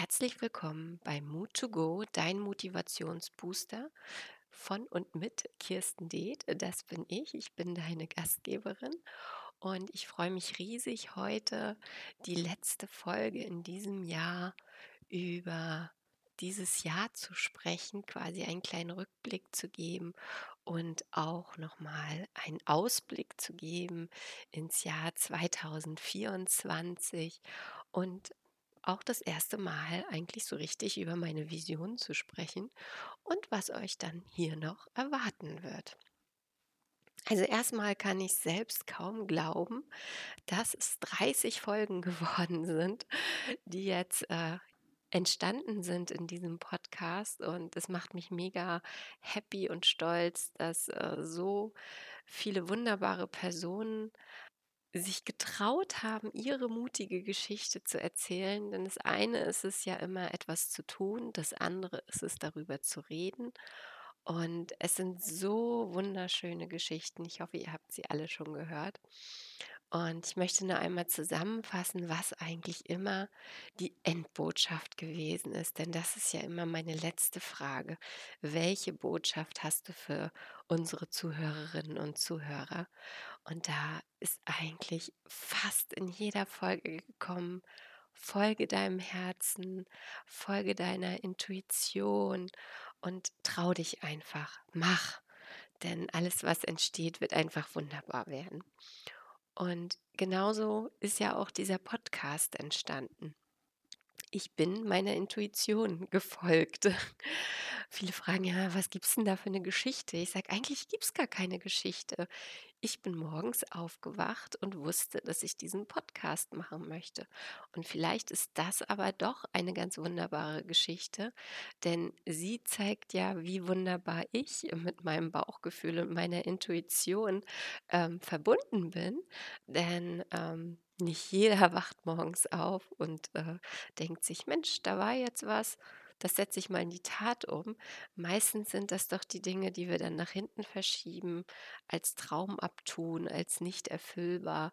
Herzlich willkommen bei Mood to Go, dein Motivationsbooster von und mit Kirsten Deeth. Das bin ich. Ich bin deine Gastgeberin und ich freue mich riesig, heute die letzte Folge in diesem Jahr über dieses Jahr zu sprechen, quasi einen kleinen Rückblick zu geben und auch nochmal einen Ausblick zu geben ins Jahr 2024 und auch das erste Mal eigentlich so richtig über meine Vision zu sprechen und was euch dann hier noch erwarten wird. Also erstmal kann ich selbst kaum glauben, dass es 30 Folgen geworden sind, die jetzt äh, entstanden sind in diesem Podcast. Und es macht mich mega happy und stolz, dass äh, so viele wunderbare Personen sich getraut haben, ihre mutige Geschichte zu erzählen. Denn das eine ist es ja immer etwas zu tun, das andere ist es darüber zu reden. Und es sind so wunderschöne Geschichten. Ich hoffe, ihr habt sie alle schon gehört. Und ich möchte nur einmal zusammenfassen, was eigentlich immer die Endbotschaft gewesen ist. Denn das ist ja immer meine letzte Frage. Welche Botschaft hast du für unsere Zuhörerinnen und Zuhörer? Und da ist eigentlich fast in jeder Folge gekommen, folge deinem Herzen, folge deiner Intuition und trau dich einfach, mach. Denn alles, was entsteht, wird einfach wunderbar werden. Und genauso ist ja auch dieser Podcast entstanden. Ich bin meiner Intuition gefolgt. Viele fragen ja, was gibt es denn da für eine Geschichte? Ich sage, eigentlich gibt es gar keine Geschichte. Ich bin morgens aufgewacht und wusste, dass ich diesen Podcast machen möchte. Und vielleicht ist das aber doch eine ganz wunderbare Geschichte, denn sie zeigt ja, wie wunderbar ich mit meinem Bauchgefühl und meiner Intuition ähm, verbunden bin. Denn ähm, nicht jeder wacht morgens auf und äh, denkt sich, Mensch, da war jetzt was, das setze ich mal in die Tat um. Meistens sind das doch die Dinge, die wir dann nach hinten verschieben, als Traum abtun, als nicht erfüllbar.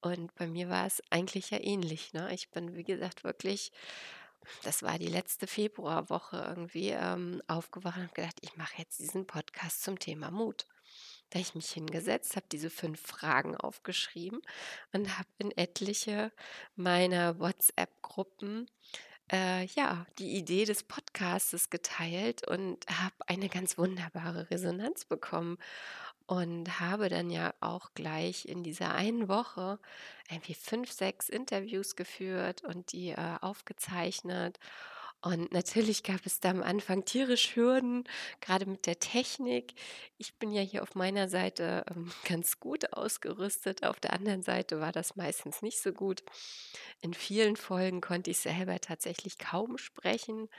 Und bei mir war es eigentlich ja ähnlich. Ne? Ich bin, wie gesagt, wirklich, das war die letzte Februarwoche irgendwie ähm, aufgewacht und gedacht, ich mache jetzt diesen Podcast zum Thema Mut. Da ich mich hingesetzt, habe diese fünf Fragen aufgeschrieben und habe in etliche meiner WhatsApp-Gruppen äh, ja, die Idee des Podcastes geteilt und habe eine ganz wunderbare Resonanz bekommen und habe dann ja auch gleich in dieser einen Woche irgendwie fünf, sechs Interviews geführt und die äh, aufgezeichnet und natürlich gab es da am Anfang tierisch Hürden, gerade mit der Technik. Ich bin ja hier auf meiner Seite ähm, ganz gut ausgerüstet. Auf der anderen Seite war das meistens nicht so gut. In vielen Folgen konnte ich selber tatsächlich kaum sprechen,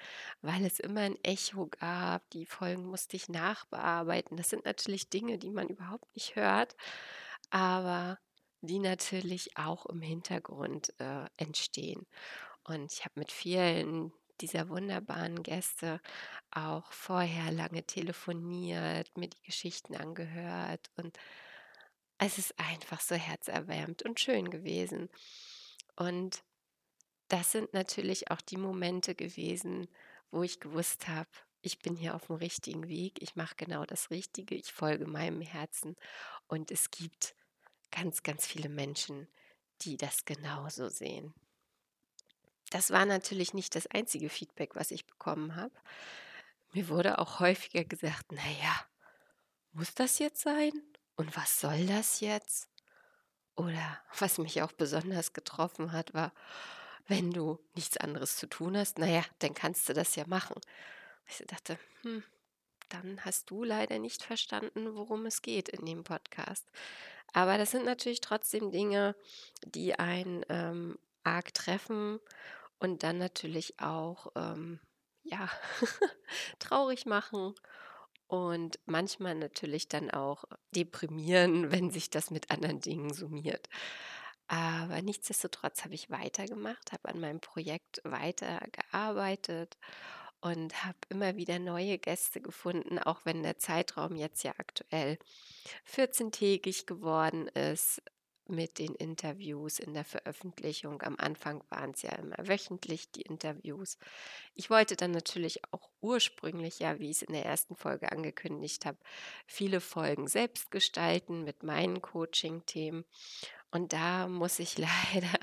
weil es immer ein Echo gab. Die Folgen musste ich nachbearbeiten. Das sind natürlich Dinge, die man überhaupt nicht hört, aber die natürlich auch im Hintergrund äh, entstehen. Und ich habe mit vielen dieser wunderbaren Gäste auch vorher lange telefoniert, mir die Geschichten angehört und es ist einfach so herzerwärmend und schön gewesen. Und das sind natürlich auch die Momente gewesen, wo ich gewusst habe, ich bin hier auf dem richtigen Weg, ich mache genau das Richtige, ich folge meinem Herzen und es gibt ganz, ganz viele Menschen, die das genauso sehen. Das war natürlich nicht das einzige Feedback, was ich bekommen habe. Mir wurde auch häufiger gesagt, naja, muss das jetzt sein? Und was soll das jetzt? Oder was mich auch besonders getroffen hat, war, wenn du nichts anderes zu tun hast, naja, dann kannst du das ja machen. Ich dachte, hm, dann hast du leider nicht verstanden, worum es geht in dem Podcast. Aber das sind natürlich trotzdem Dinge, die einen ähm, arg treffen und dann natürlich auch, ähm, ja, traurig machen und manchmal natürlich dann auch deprimieren, wenn sich das mit anderen Dingen summiert. Aber nichtsdestotrotz habe ich weitergemacht, habe an meinem Projekt weitergearbeitet und habe immer wieder neue Gäste gefunden, auch wenn der Zeitraum jetzt ja aktuell 14-tägig geworden ist mit den Interviews in der Veröffentlichung. Am Anfang waren es ja immer wöchentlich die Interviews. Ich wollte dann natürlich auch ursprünglich, ja, wie ich es in der ersten Folge angekündigt habe, viele Folgen selbst gestalten mit meinen Coaching-Themen. Und da muss ich leider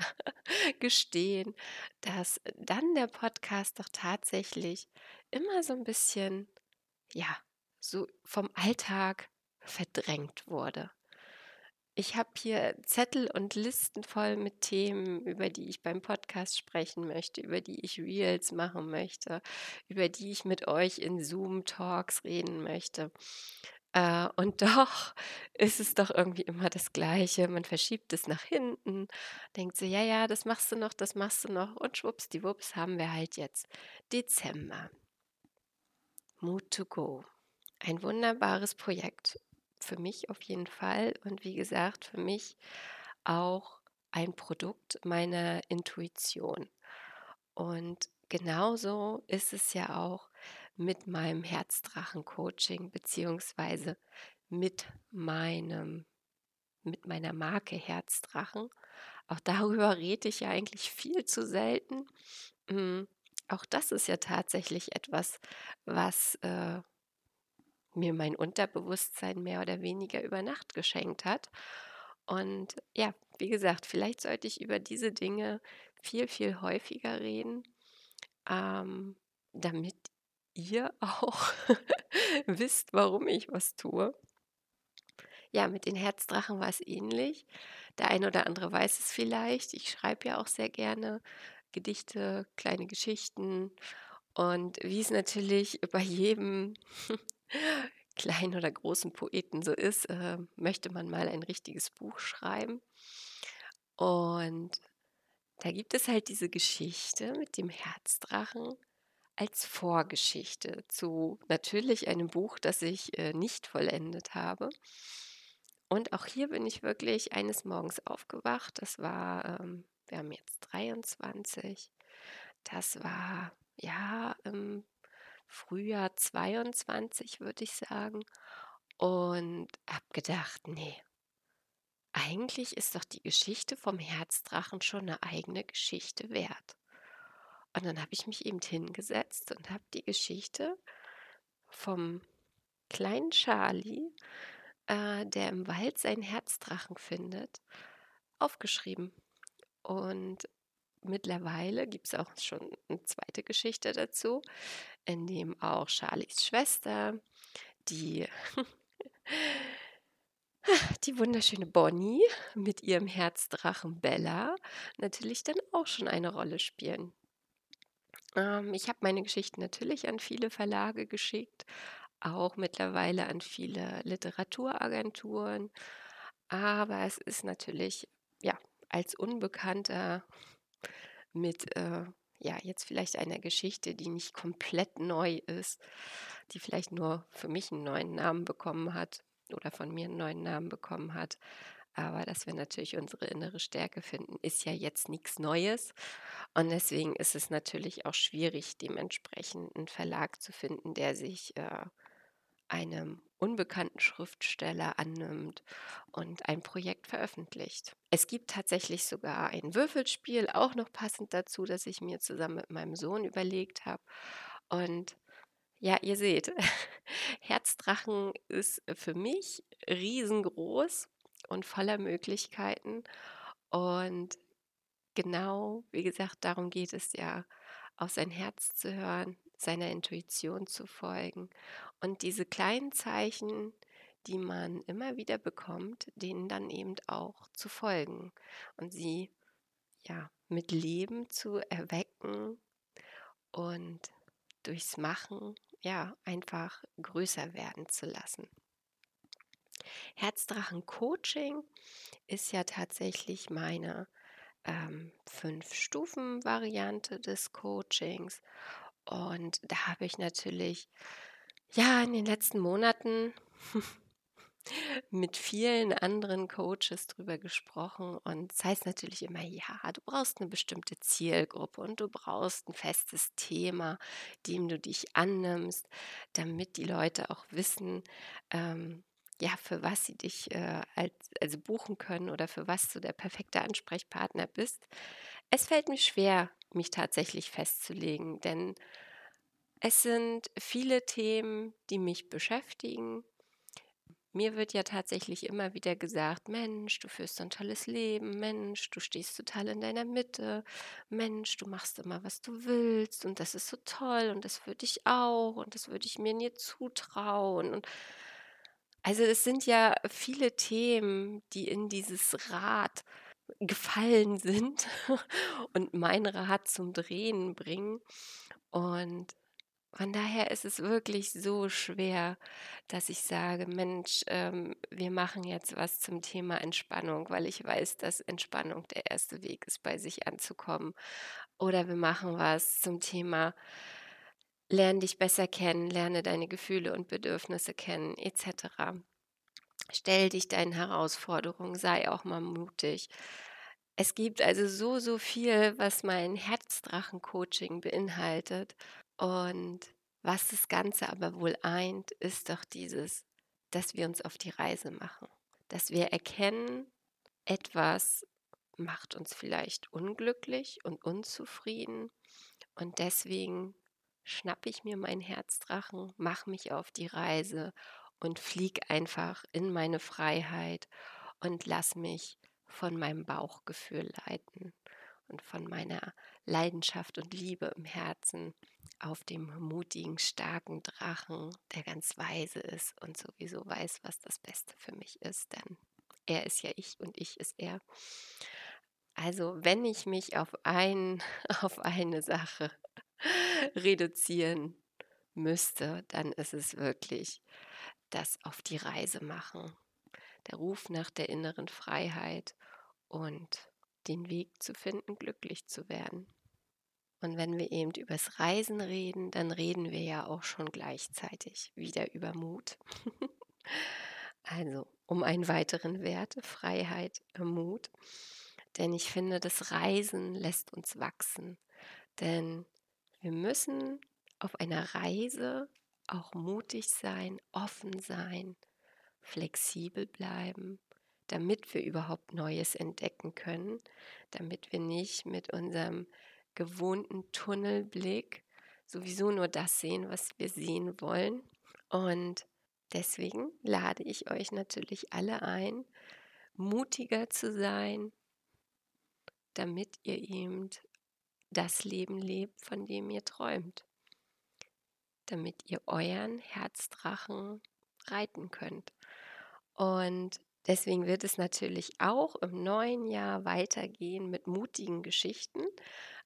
gestehen, dass dann der Podcast doch tatsächlich immer so ein bisschen, ja, so vom Alltag verdrängt wurde. Ich habe hier Zettel und Listen voll mit Themen, über die ich beim Podcast sprechen möchte, über die ich Reels machen möchte, über die ich mit euch in Zoom-Talks reden möchte. Äh, und doch ist es doch irgendwie immer das Gleiche. Man verschiebt es nach hinten, denkt so, ja, ja, das machst du noch, das machst du noch. Und schwuppsdiwupps haben wir halt jetzt Dezember. Mood to Go. Ein wunderbares Projekt für mich auf jeden Fall und wie gesagt, für mich auch ein Produkt meiner Intuition. Und genauso ist es ja auch mit meinem Herzdrachen-Coaching beziehungsweise mit meinem mit meiner Marke Herzdrachen. Auch darüber rede ich ja eigentlich viel zu selten. Mm, auch das ist ja tatsächlich etwas, was äh, mir mein Unterbewusstsein mehr oder weniger über Nacht geschenkt hat. Und ja, wie gesagt, vielleicht sollte ich über diese Dinge viel, viel häufiger reden, ähm, damit ihr auch wisst, warum ich was tue. Ja, mit den Herzdrachen war es ähnlich. Der eine oder andere weiß es vielleicht. Ich schreibe ja auch sehr gerne Gedichte, kleine Geschichten. Und wie es natürlich bei jedem kleinen oder großen Poeten so ist, äh, möchte man mal ein richtiges Buch schreiben. Und da gibt es halt diese Geschichte mit dem Herzdrachen als Vorgeschichte zu natürlich einem Buch, das ich äh, nicht vollendet habe. Und auch hier bin ich wirklich eines Morgens aufgewacht. Das war, ähm, wir haben jetzt 23. Das war ja im Frühjahr 22, würde ich sagen. Und habe gedacht, nee, eigentlich ist doch die Geschichte vom Herzdrachen schon eine eigene Geschichte wert. Und dann habe ich mich eben hingesetzt und habe die Geschichte vom kleinen Charlie, äh, der im Wald seinen Herzdrachen findet, aufgeschrieben. Und mittlerweile gibt es auch schon eine zweite Geschichte dazu, in dem auch Charlies Schwester, die, die wunderschöne Bonnie mit ihrem Herzdrachen Bella natürlich dann auch schon eine Rolle spielen. Ähm, ich habe meine Geschichten natürlich an viele Verlage geschickt, auch mittlerweile an viele Literaturagenturen. Aber es ist natürlich, ja, als Unbekannter mit, äh, ja, jetzt vielleicht einer Geschichte, die nicht komplett neu ist, die vielleicht nur für mich einen neuen Namen bekommen hat oder von mir einen neuen Namen bekommen hat. Aber dass wir natürlich unsere innere Stärke finden, ist ja jetzt nichts Neues. Und deswegen ist es natürlich auch schwierig, dementsprechend einen Verlag zu finden, der sich äh, einem unbekannten Schriftsteller annimmt und ein Projekt veröffentlicht. Es gibt tatsächlich sogar ein Würfelspiel, auch noch passend dazu, das ich mir zusammen mit meinem Sohn überlegt habe. Und ja, ihr seht, Herzdrachen ist für mich riesengroß und voller Möglichkeiten. Und genau, wie gesagt, darum geht es ja, auf sein Herz zu hören, seiner Intuition zu folgen und diese kleinen Zeichen, die man immer wieder bekommt, denen dann eben auch zu folgen und sie ja mit Leben zu erwecken und durchs Machen ja einfach größer werden zu lassen. Herzdrachen Coaching ist ja tatsächlich meine ähm, Fünf-Stufen-Variante des Coachings. Und da habe ich natürlich ja in den letzten Monaten mit vielen anderen Coaches drüber gesprochen und es heißt natürlich immer, ja, du brauchst eine bestimmte Zielgruppe und du brauchst ein festes Thema, dem du dich annimmst, damit die Leute auch wissen, ähm, ja, für was sie dich äh, als, also buchen können oder für was du der perfekte Ansprechpartner bist. Es fällt mir schwer, mich tatsächlich festzulegen, denn es sind viele Themen, die mich beschäftigen. Mir wird ja tatsächlich immer wieder gesagt, Mensch, du führst ein tolles Leben, Mensch, du stehst total in deiner Mitte, Mensch, du machst immer, was du willst und das ist so toll und das würde ich auch und das würde ich mir nie zutrauen. Und also es sind ja viele Themen, die in dieses Rad gefallen sind und mein Rad zum Drehen bringen. Und von daher ist es wirklich so schwer, dass ich sage, Mensch, ähm, wir machen jetzt was zum Thema Entspannung, weil ich weiß, dass Entspannung der erste Weg ist, bei sich anzukommen. Oder wir machen was zum Thema Lerne dich besser kennen, lerne deine Gefühle und Bedürfnisse kennen, etc. Stell dich deinen Herausforderungen, sei auch mal mutig. Es gibt also so, so viel, was mein Herzdrachen-Coaching beinhaltet. Und was das Ganze aber wohl eint, ist doch dieses, dass wir uns auf die Reise machen. Dass wir erkennen, etwas macht uns vielleicht unglücklich und unzufrieden. Und deswegen schnappe ich mir meinen Herzdrachen, mache mich auf die Reise und fliege einfach in meine Freiheit und lass mich von meinem Bauchgefühl leiten und von meiner Leidenschaft und Liebe im Herzen auf dem mutigen, starken Drachen, der ganz weise ist und sowieso weiß, was das Beste für mich ist, denn er ist ja ich und ich ist er. Also, wenn ich mich auf, ein, auf eine Sache reduzieren müsste, dann ist es wirklich das auf die Reise machen. Der Ruf nach der inneren Freiheit und den Weg zu finden, glücklich zu werden. Und wenn wir eben übers Reisen reden, dann reden wir ja auch schon gleichzeitig wieder über Mut. also um einen weiteren Wert, Freiheit, Mut. Denn ich finde, das Reisen lässt uns wachsen. Denn wir müssen auf einer Reise auch mutig sein, offen sein, flexibel bleiben, damit wir überhaupt Neues entdecken können, damit wir nicht mit unserem gewohnten Tunnelblick sowieso nur das sehen, was wir sehen wollen. Und deswegen lade ich euch natürlich alle ein, mutiger zu sein, damit ihr eben das Leben lebt, von dem ihr träumt. Damit ihr euren Herzdrachen reiten könnt. Und deswegen wird es natürlich auch im neuen Jahr weitergehen mit mutigen Geschichten.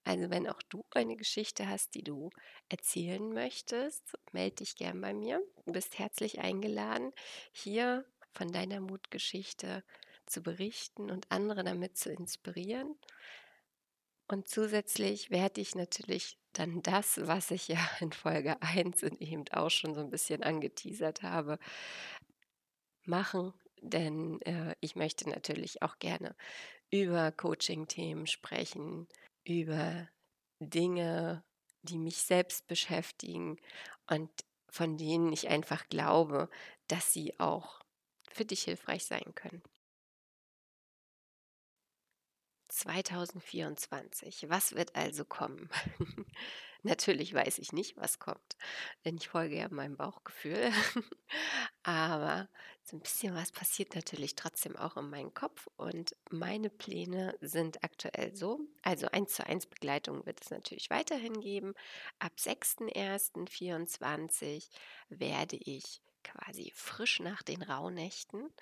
Also wenn auch du eine Geschichte hast, die du erzählen möchtest, melde dich gern bei mir. Du bist herzlich eingeladen, hier von deiner Mutgeschichte zu berichten und andere damit zu inspirieren. Und zusätzlich werde ich natürlich dann das, was ich ja in Folge 1 und eben auch schon so ein bisschen angeteasert habe, machen. Denn äh, ich möchte natürlich auch gerne über Coaching-Themen sprechen, über Dinge, die mich selbst beschäftigen und von denen ich einfach glaube, dass sie auch für dich hilfreich sein können. 2024. Was wird also kommen? Natürlich weiß ich nicht, was kommt, denn ich folge ja meinem Bauchgefühl. Aber so ein bisschen was passiert natürlich trotzdem auch in meinem Kopf und meine Pläne sind aktuell so. Also 1 zu 1 Begleitung wird es natürlich weiterhin geben. Ab 6.1.24 werde ich quasi frisch nach den Rauhnächten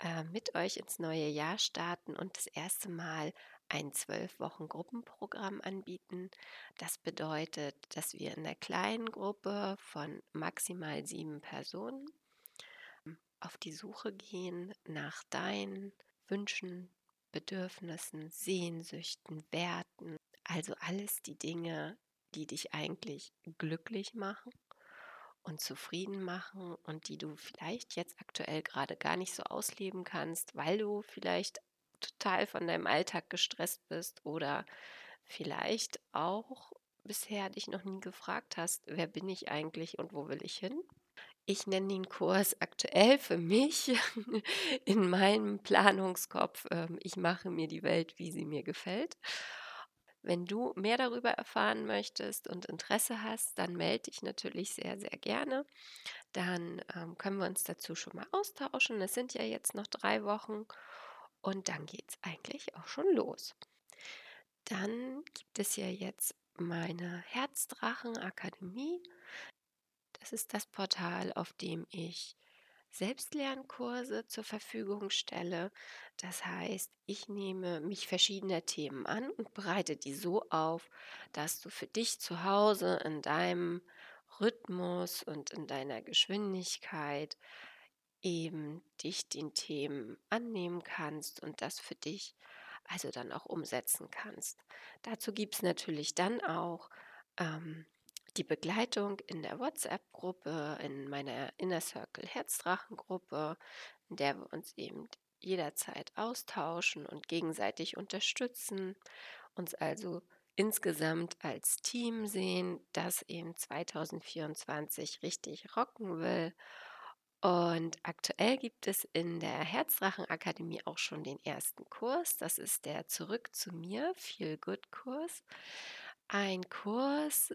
äh, mit euch ins neue Jahr starten und das erste Mal ein zwölf Wochen Gruppenprogramm anbieten. Das bedeutet, dass wir in der kleinen Gruppe von maximal sieben Personen auf die Suche gehen nach deinen Wünschen, Bedürfnissen, Sehnsüchten, Werten, also alles die Dinge, die dich eigentlich glücklich machen und zufrieden machen und die du vielleicht jetzt aktuell gerade gar nicht so ausleben kannst, weil du vielleicht total von deinem Alltag gestresst bist oder vielleicht auch bisher dich noch nie gefragt hast, wer bin ich eigentlich und wo will ich hin? Ich nenne den Kurs aktuell für mich in meinem Planungskopf, ähm, ich mache mir die Welt, wie sie mir gefällt. Wenn du mehr darüber erfahren möchtest und Interesse hast, dann melde dich natürlich sehr, sehr gerne. Dann ähm, können wir uns dazu schon mal austauschen. Es sind ja jetzt noch drei Wochen und dann geht es eigentlich auch schon los. Dann gibt es ja jetzt meine Herzdrachen-Akademie. Das ist das Portal, auf dem ich Selbstlernkurse zur Verfügung stelle. Das heißt, ich nehme mich verschiedener Themen an und bereite die so auf, dass du für dich zu Hause in deinem Rhythmus und in deiner Geschwindigkeit eben dich den Themen annehmen kannst und das für dich also dann auch umsetzen kannst. Dazu gibt es natürlich dann auch ähm, die Begleitung in der WhatsApp-Gruppe, in meiner Inner Circle Herzdrachen-Gruppe, in der wir uns eben jederzeit austauschen und gegenseitig unterstützen, uns also insgesamt als Team sehen, das eben 2024 richtig rocken will. Und aktuell gibt es in der Herzdrachen-Akademie auch schon den ersten Kurs. Das ist der Zurück zu mir Feel Good Kurs. Ein Kurs,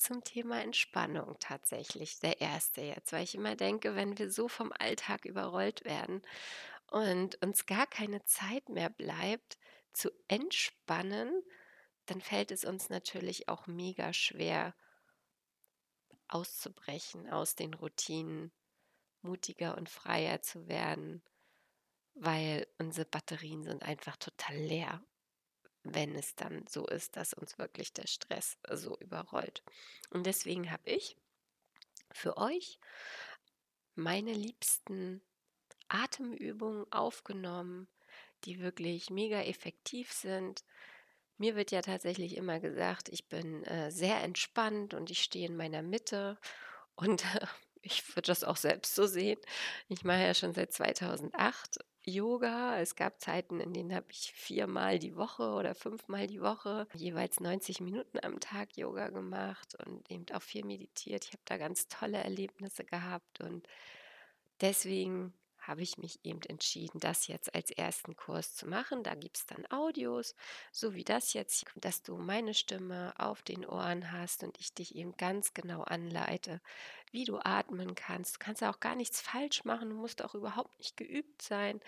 zum Thema Entspannung tatsächlich der erste jetzt, weil ich immer denke, wenn wir so vom Alltag überrollt werden und uns gar keine Zeit mehr bleibt zu entspannen, dann fällt es uns natürlich auch mega schwer auszubrechen aus den Routinen, mutiger und freier zu werden, weil unsere Batterien sind einfach total leer wenn es dann so ist, dass uns wirklich der Stress so überrollt. Und deswegen habe ich für euch meine liebsten Atemübungen aufgenommen, die wirklich mega effektiv sind. Mir wird ja tatsächlich immer gesagt, ich bin äh, sehr entspannt und ich stehe in meiner Mitte. Und äh, ich würde das auch selbst so sehen. Ich mache ja schon seit 2008 Yoga. Es gab Zeiten, in denen habe ich viermal die Woche oder fünfmal die Woche jeweils 90 Minuten am Tag Yoga gemacht und eben auch viel meditiert. Ich habe da ganz tolle Erlebnisse gehabt und deswegen habe ich mich eben entschieden, das jetzt als ersten Kurs zu machen. Da gibt es dann Audios, so wie das jetzt, dass du meine Stimme auf den Ohren hast und ich dich eben ganz genau anleite, wie du atmen kannst. Du kannst auch gar nichts falsch machen, du musst auch überhaupt nicht geübt sein.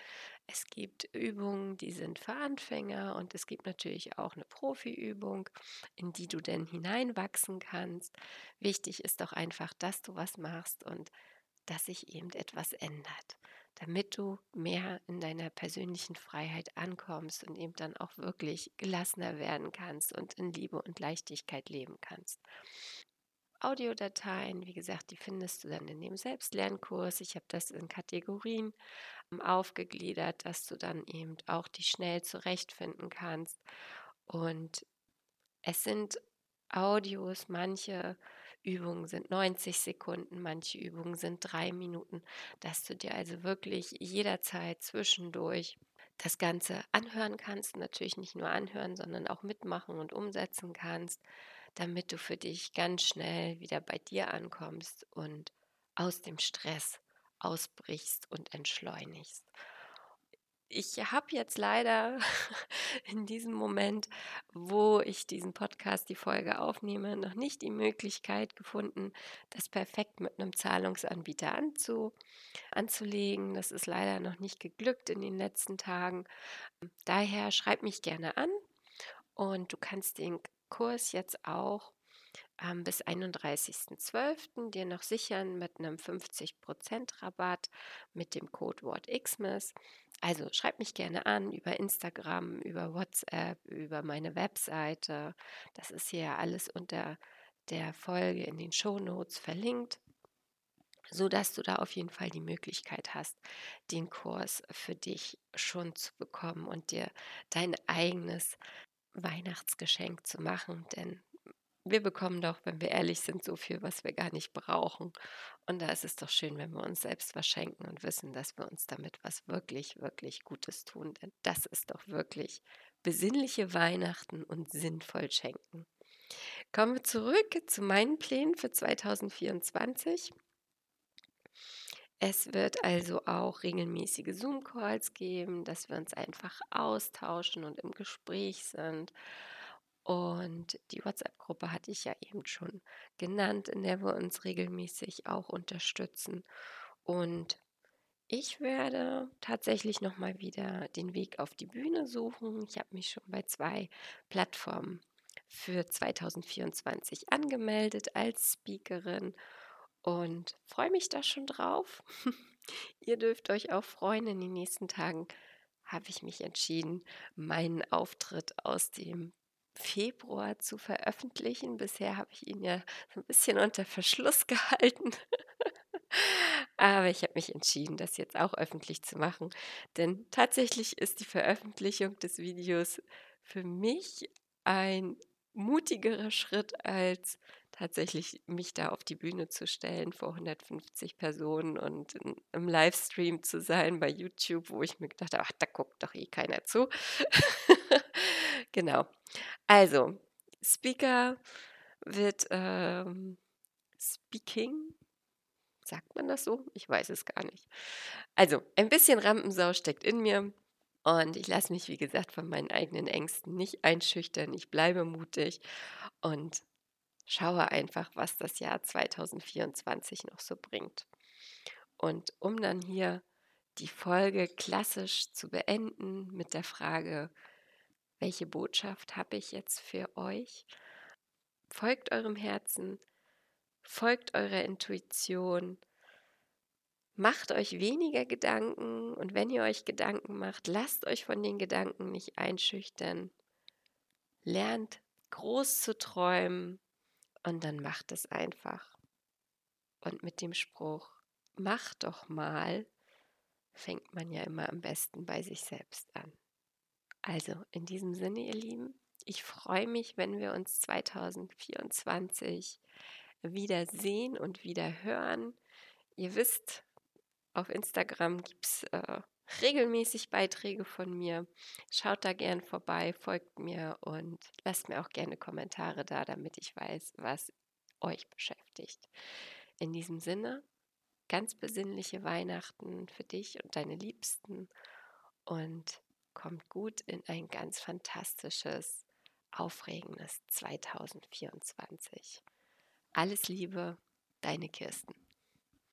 Es gibt Übungen, die sind für Anfänger und es gibt natürlich auch eine Profiübung, in die du denn hineinwachsen kannst. Wichtig ist doch einfach, dass du was machst und dass sich eben etwas ändert, damit du mehr in deiner persönlichen Freiheit ankommst und eben dann auch wirklich gelassener werden kannst und in Liebe und Leichtigkeit leben kannst. Audiodateien. Wie gesagt, die findest du dann in dem Selbstlernkurs. Ich habe das in Kategorien ähm, aufgegliedert, dass du dann eben auch die schnell zurechtfinden kannst. Und es sind Audios, manche Übungen sind 90 Sekunden, manche Übungen sind drei Minuten, dass du dir also wirklich jederzeit zwischendurch das Ganze anhören kannst. Natürlich nicht nur anhören, sondern auch mitmachen und umsetzen kannst damit du für dich ganz schnell wieder bei dir ankommst und aus dem Stress ausbrichst und entschleunigst. Ich habe jetzt leider in diesem Moment, wo ich diesen Podcast, die Folge aufnehme, noch nicht die Möglichkeit gefunden, das perfekt mit einem Zahlungsanbieter anzu, anzulegen. Das ist leider noch nicht geglückt in den letzten Tagen. Daher schreib mich gerne an und du kannst den Kurs jetzt auch ähm, bis 31.12. dir noch sichern mit einem 50% Rabatt mit dem Codewort XMIS. Also schreib mich gerne an über Instagram, über WhatsApp, über meine Webseite. Das ist hier alles unter der Folge in den Show Notes verlinkt so dass du da auf jeden Fall die Möglichkeit hast, den Kurs für dich schon zu bekommen und dir dein eigenes Weihnachtsgeschenk zu machen, denn wir bekommen doch, wenn wir ehrlich sind, so viel, was wir gar nicht brauchen. Und da ist es doch schön, wenn wir uns selbst was schenken und wissen, dass wir uns damit was wirklich, wirklich Gutes tun. Denn das ist doch wirklich besinnliche Weihnachten und sinnvoll schenken. Kommen wir zurück zu meinen Plänen für 2024. Es wird also auch regelmäßige Zoom-Calls geben, dass wir uns einfach austauschen und im Gespräch sind. Und die WhatsApp-Gruppe hatte ich ja eben schon genannt, in der wir uns regelmäßig auch unterstützen. Und ich werde tatsächlich noch mal wieder den Weg auf die Bühne suchen. Ich habe mich schon bei zwei Plattformen für 2024 angemeldet als Speakerin und freue mich da schon drauf. Ihr dürft euch auch freuen. In den nächsten Tagen habe ich mich entschieden, meinen Auftritt aus dem Februar zu veröffentlichen. Bisher habe ich ihn ja ein bisschen unter Verschluss gehalten. Aber ich habe mich entschieden, das jetzt auch öffentlich zu machen. Denn tatsächlich ist die Veröffentlichung des Videos für mich ein mutigerer Schritt, als tatsächlich mich da auf die Bühne zu stellen vor 150 Personen und in, im Livestream zu sein bei YouTube, wo ich mir gedacht habe, ach, da guckt doch eh keiner zu. genau. Also, Speaker wird ähm, Speaking, sagt man das so? Ich weiß es gar nicht. Also, ein bisschen Rampensau steckt in mir. Und ich lasse mich, wie gesagt, von meinen eigenen Ängsten nicht einschüchtern. Ich bleibe mutig und schaue einfach, was das Jahr 2024 noch so bringt. Und um dann hier die Folge klassisch zu beenden mit der Frage, welche Botschaft habe ich jetzt für euch? Folgt eurem Herzen, folgt eurer Intuition, Macht euch weniger Gedanken und wenn ihr euch Gedanken macht, lasst euch von den Gedanken nicht einschüchtern. Lernt groß zu träumen und dann macht es einfach. Und mit dem Spruch, mach doch mal, fängt man ja immer am besten bei sich selbst an. Also in diesem Sinne, ihr Lieben, ich freue mich, wenn wir uns 2024 wieder sehen und wieder hören. Ihr wisst, auf Instagram gibt es äh, regelmäßig Beiträge von mir. Schaut da gern vorbei, folgt mir und lasst mir auch gerne Kommentare da, damit ich weiß, was euch beschäftigt. In diesem Sinne, ganz besinnliche Weihnachten für dich und deine Liebsten und kommt gut in ein ganz fantastisches, aufregendes 2024. Alles Liebe, deine Kirsten.